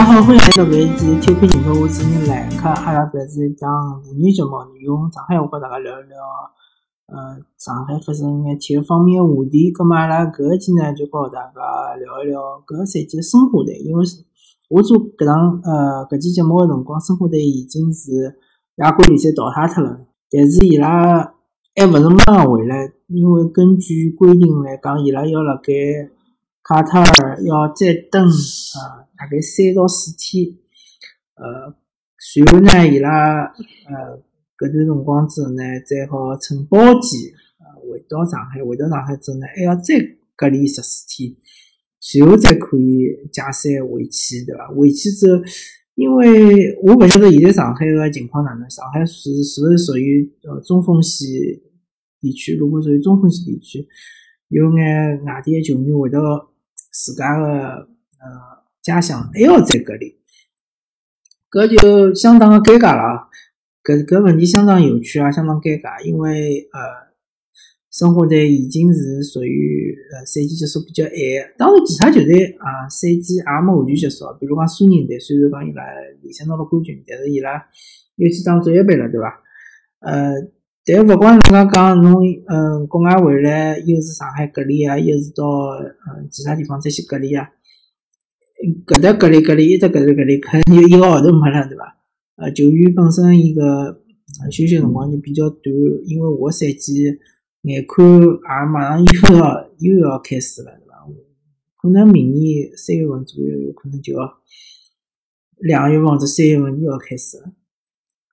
好，欢迎来到搿一期体育频道，我是人来客。阿拉搿是一档妇女节目，用上海话跟大家聊一聊，呃，上海发生眼体育方面的话题。葛末阿拉搿一期呢，就和大家聊一聊搿赛季申花队，因为我做搿档呃搿期节目个辰光，申花队已经是亚冠联赛淘汰脱了，但是伊拉还勿是马上回来，因为根据规定来讲，伊拉要辣盖卡塔尔要再等啊。大概三到四天，呃，随后呢，伊拉呃搿段辰光之后呢，再好乘包机呃回到上海，回到上海之后呢，还要再隔离十四天，随后再可以驾赛回去，对伐？回去之后，因为我勿晓得现在上海个情况哪能，上海是是勿是属于呃中风险地区？如果属于中风险地区，有眼外地个球迷回到自家个呃。家乡还要在隔离，搿就相当的尴尬了。搿搿问题相当有趣啊，相当尴尬。因为呃，生活队已经是属于呃赛季结束比较晚，当然其他球队啊赛季也没完全结束。比如讲苏宁队，虽然讲伊拉联赛拿了冠军，但是伊拉又去打职业杯了，对伐？呃，但勿管人家讲侬嗯国外回来，又是上海隔离啊，又是到嗯其他地方再去隔离啊。搿搭隔离隔离，一直隔离隔离，可能就一个号头没了，对伐？呃，球员本身伊个休息辰光就比较短，因为下赛季眼看也马上又要又要开始了，对伐？可能明年三月份左右，有可能就要两月份或者三月份又要开始了。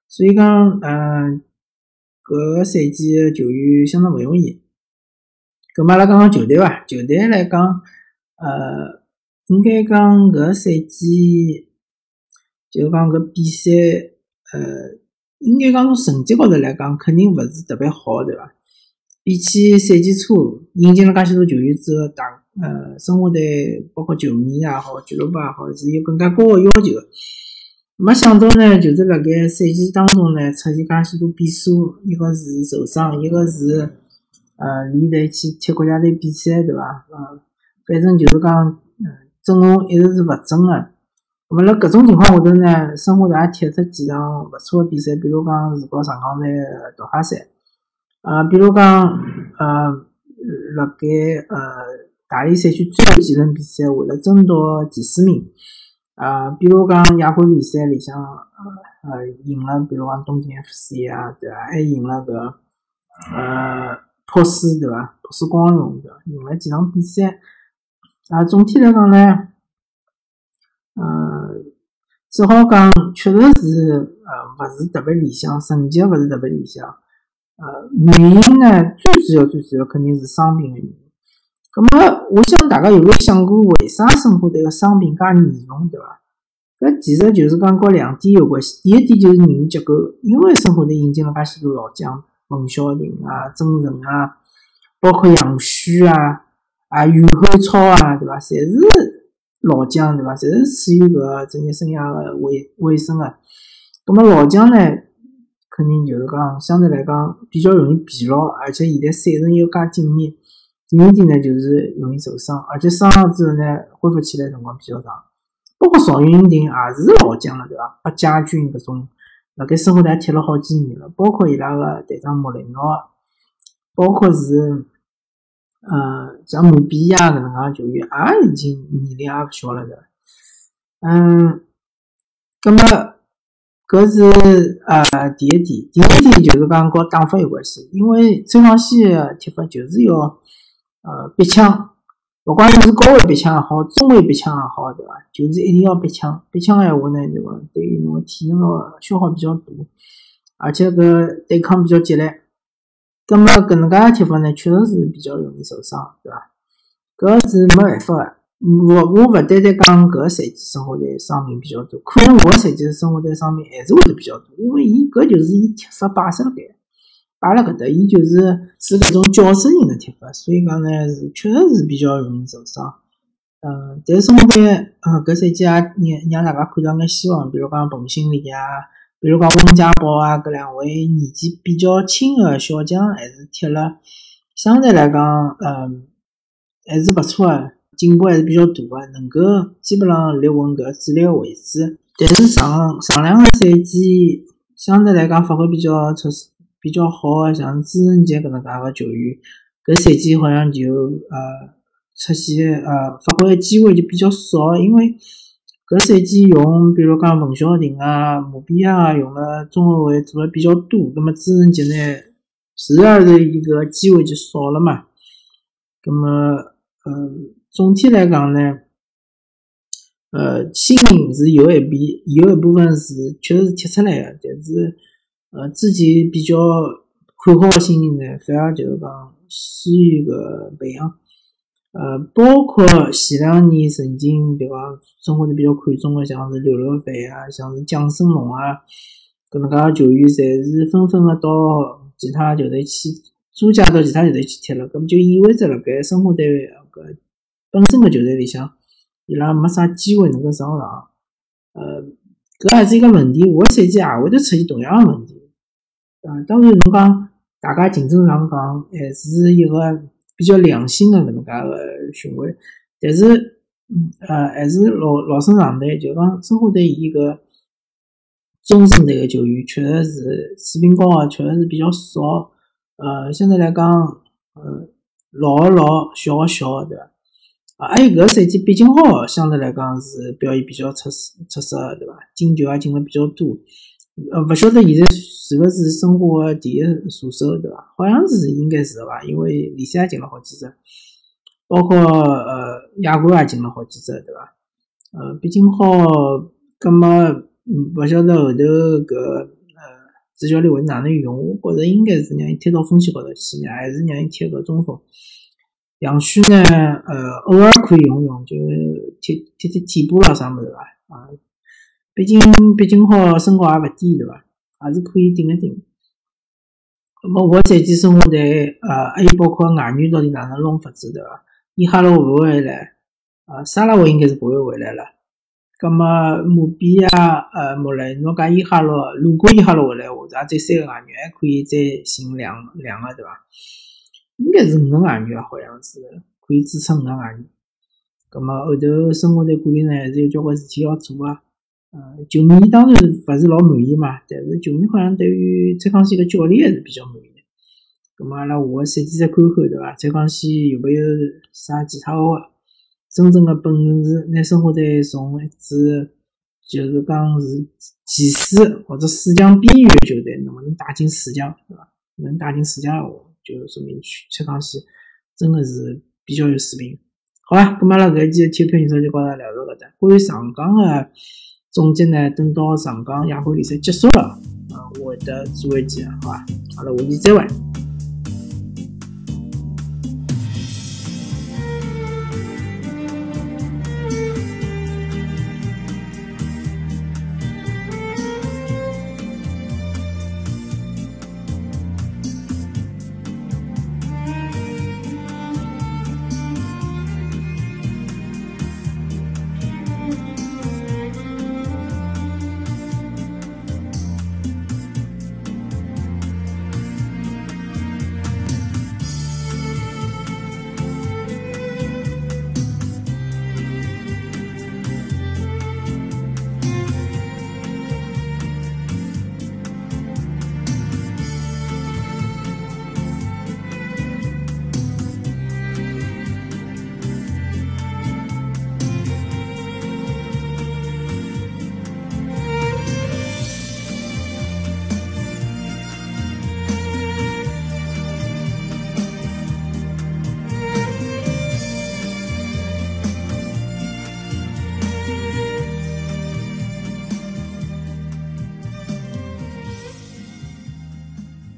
所以讲，嗯，搿个赛季球员相当勿容易。搿阿拉讲讲球队伐？球队来讲，呃。应该讲，搿赛季就讲搿比赛，呃，应该讲从成绩高头来讲，肯定勿是特别好，对伐？比起赛季初引进了介许多球员之后，大呃，申花队包括球迷也好，俱乐部也好，是有更加高个要求。没想到呢，就是辣盖赛季当中呢，出现介许多变数，一个是受伤，一个是呃离队去踢国家队比赛，对伐？呃，反正就是讲，嗯。阵容一直是勿整个，么辣搿种情况下头呢，申花队也踢出几场勿错个比赛，比如讲是和上港队淘汰赛，呃，比如讲呃，辣盖呃大连赛区最后几轮比赛，为了争夺前四名，呃，比如讲亚冠联赛里向呃赢了，比如讲东京 FC 啊，对吧？还赢了个呃珀斯对吧？珀斯光荣对吧？赢了几场比赛。啊，总体来讲呢，呃，只好讲，确实是呃，勿是特别理想，成绩勿是特别理想。呃，原因呢，最主要、最主要肯定是伤病的原因。咁么，我想大家有没有想过，为啥申花队个伤病介严重，对伐？搿其实就是讲和两点有关系。第一点就是人员结构，因为申花队引进了介许多老将，冯潇霆啊、曾诚啊，包括杨旭啊。啊，于汉超啊，对伐？侪是老将，对伐？侪是处于搿职业生涯个尾尾声个。葛末老将呢，肯定就是讲相对来讲比较容易疲劳，而且现在赛程又介紧密。第二点呢，就是容易受伤，而且伤了之后呢，恢复起来辰光比较长。包括邵云霆也是老将了，对伐？八家军搿种，辣盖生活台踢了好几年了。包括伊拉个队长莫雷诺，包括是。呃，像姆比亚搿能介球员，也已经年龄也勿小了的。嗯，葛么搿是呃第一点，第二点就是讲和打法有关系，因为周芳西踢法就是要呃鼻腔，勿管侬是高位鼻腔也好，中位鼻腔也好，对伐？就是一定要鼻腔，鼻腔个闲话呢，对伐？对于侬体能个消耗比较大，而且搿对抗比较激烈。葛么搿能介个踢法呢，确实是比较容易受伤，对伐？搿是没办法个。我我勿单单讲搿个赛季生活在伤病比较多，可能下个赛季生活在伤病还是会得比较多，因为伊搿就是伊踢法摆设辣盖，摆辣搿搭，伊就是是搿种较生型个踢法，所以讲呢是确实是比较容易受伤。嗯，但是生活队呃搿赛季也让让大家看到眼希望，比如讲彭新礼啊。比如讲温家宝啊，搿两位年纪比较轻个小将，还是踢了相对来讲，嗯，还是勿错个。进步还是比较大的，能够基本上立稳搿主力个位置。但是上上两个赛季相对来讲发挥比较出色、比较好，像朱晨杰搿能介个球员，搿赛季好像就呃出现呃发挥个机会就比较少，因为搿赛季用比如讲冯潇霆啊、马比亚啊用了中后卫做了比较多，那么朱晨杰呢，自然的一个机会就少了嘛。那么呃总体来讲呢。呃，新人是有一笔，有一部分是确实是踢出来的，但是呃，之前比较看好的新人呢，反而就是讲疏于个培养。呃，包括前两年曾经对伐，生活的比较看重的，像是刘乐飞啊，像是蒋胜龙啊，搿能介球员，侪是纷纷的到其他球队去租借到其他球队去踢了，搿么就意味着辣盖申花队搿本身的球队里向。伊拉没啥机会能够上场，呃，搿还是一个问题。下个赛季也会得出现同样的问题。啊，当然侬讲大家竞争上讲还是一个比较良性的搿能介个循环，但是，嗯，呃，还是老老生常谈，就讲申花队伊个中生代个球员确实是水平高个，确实是比较少。呃，相对来讲，呃，老个老，小的小，对伐？啊，还有搿个赛季，毕竟好，相对来讲是表现比较出色，出色，对伐？进球也进了比较多。呃，勿晓得现在是勿是申花第一射手，对伐？好像是应该是伐？因为联赛也进了好几只，包括呃亚冠也进了好几只，对伐？呃，毕竟好，葛末勿晓得后头搿呃主教练会哪能用？我觉着应该是让伊推到锋线高头去，还是让伊踢个中锋。杨旭呢？呃，偶尔可以用用，就踢踢踢替补了啥么子吧？啊，毕竟毕竟好身高也勿低对伐？还是可以顶一顶。那么下赛季生活队呃，还有包括外援到底哪能弄法子对伐？伊哈罗会勿回来？啊，沙拉维应该是不会回来了。那么穆比亚呃，莫雷，侬讲伊哈罗，如果伊哈罗回来话，咱这三个外援还可以再寻两两个对伐？应该是五个外援啊，好像是可以支撑五个外援。咁么后头生活队管理呢，还是有交关事体要做啊。呃，球迷当然勿是老满意嘛，但是球迷好像对于蔡康熙个教练还是比较满意。咁么阿拉下个赛季再看看，对伐？蔡康熙有没有啥其他个真正的本事，拿生活队从一支就是讲是前四或者四强边缘球队，能不能打进四强，对伐？能打进四强话。就说明崔康熙真的是比较有水平。好了，咁阿拉搿期体育英超就跟大家聊到搿搭。关于上港的总结呢，等到上港亚冠联赛结束了，啊，我会得做一期，好吧？好了，下期再会。